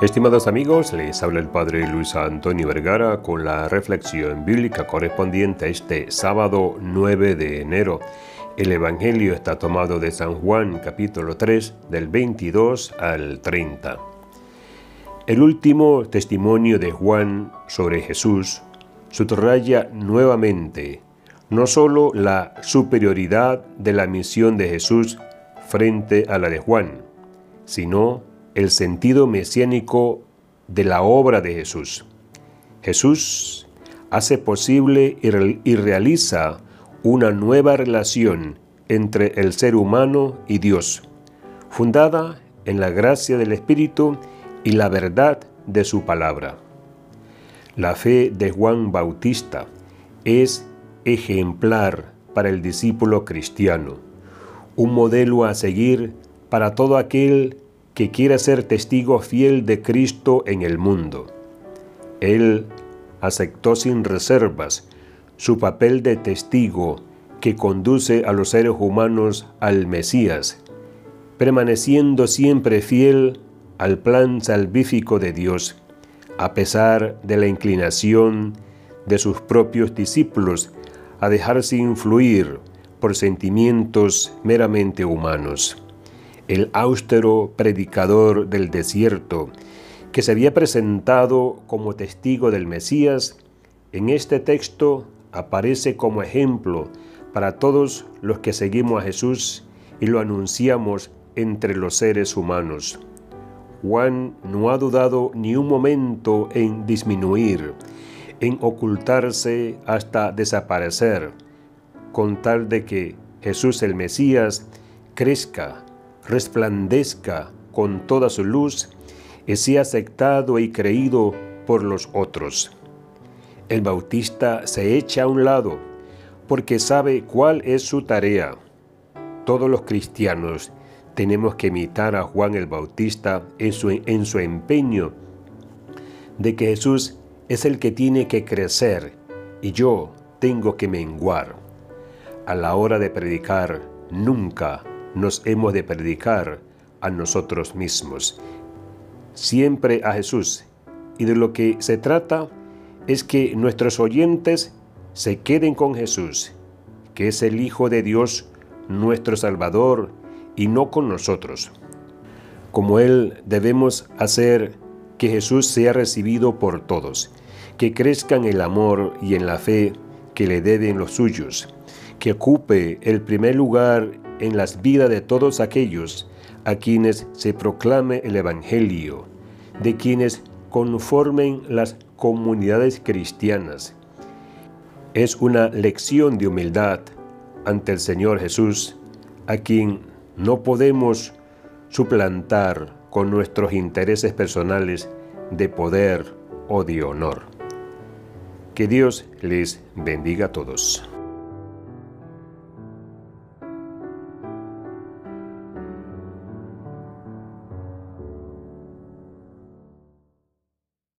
Estimados amigos, les habla el Padre Luis Antonio Vergara con la reflexión bíblica correspondiente a este sábado 9 de enero. El Evangelio está tomado de San Juan capítulo 3 del 22 al 30. El último testimonio de Juan sobre Jesús subraya nuevamente no sólo la superioridad de la misión de Jesús frente a la de Juan, sino el sentido mesiánico de la obra de Jesús. Jesús hace posible y realiza una nueva relación entre el ser humano y Dios, fundada en la gracia del Espíritu y la verdad de su palabra. La fe de Juan Bautista es ejemplar para el discípulo cristiano, un modelo a seguir para todo aquel que quiera ser testigo fiel de Cristo en el mundo. Él aceptó sin reservas su papel de testigo que conduce a los seres humanos al Mesías, permaneciendo siempre fiel al plan salvífico de Dios, a pesar de la inclinación de sus propios discípulos a dejarse influir por sentimientos meramente humanos el austero predicador del desierto, que se había presentado como testigo del Mesías, en este texto aparece como ejemplo para todos los que seguimos a Jesús y lo anunciamos entre los seres humanos. Juan no ha dudado ni un momento en disminuir, en ocultarse hasta desaparecer, con tal de que Jesús el Mesías crezca resplandezca con toda su luz y sea aceptado y creído por los otros. El bautista se echa a un lado porque sabe cuál es su tarea. Todos los cristianos tenemos que imitar a Juan el Bautista en su, en su empeño de que Jesús es el que tiene que crecer y yo tengo que menguar. A la hora de predicar, nunca nos hemos de predicar a nosotros mismos, siempre a Jesús. Y de lo que se trata es que nuestros oyentes se queden con Jesús, que es el Hijo de Dios, nuestro Salvador, y no con nosotros. Como Él debemos hacer que Jesús sea recibido por todos, que crezca en el amor y en la fe que le deben los suyos, que ocupe el primer lugar en las vidas de todos aquellos a quienes se proclame el Evangelio, de quienes conformen las comunidades cristianas. Es una lección de humildad ante el Señor Jesús, a quien no podemos suplantar con nuestros intereses personales de poder o de honor. Que Dios les bendiga a todos.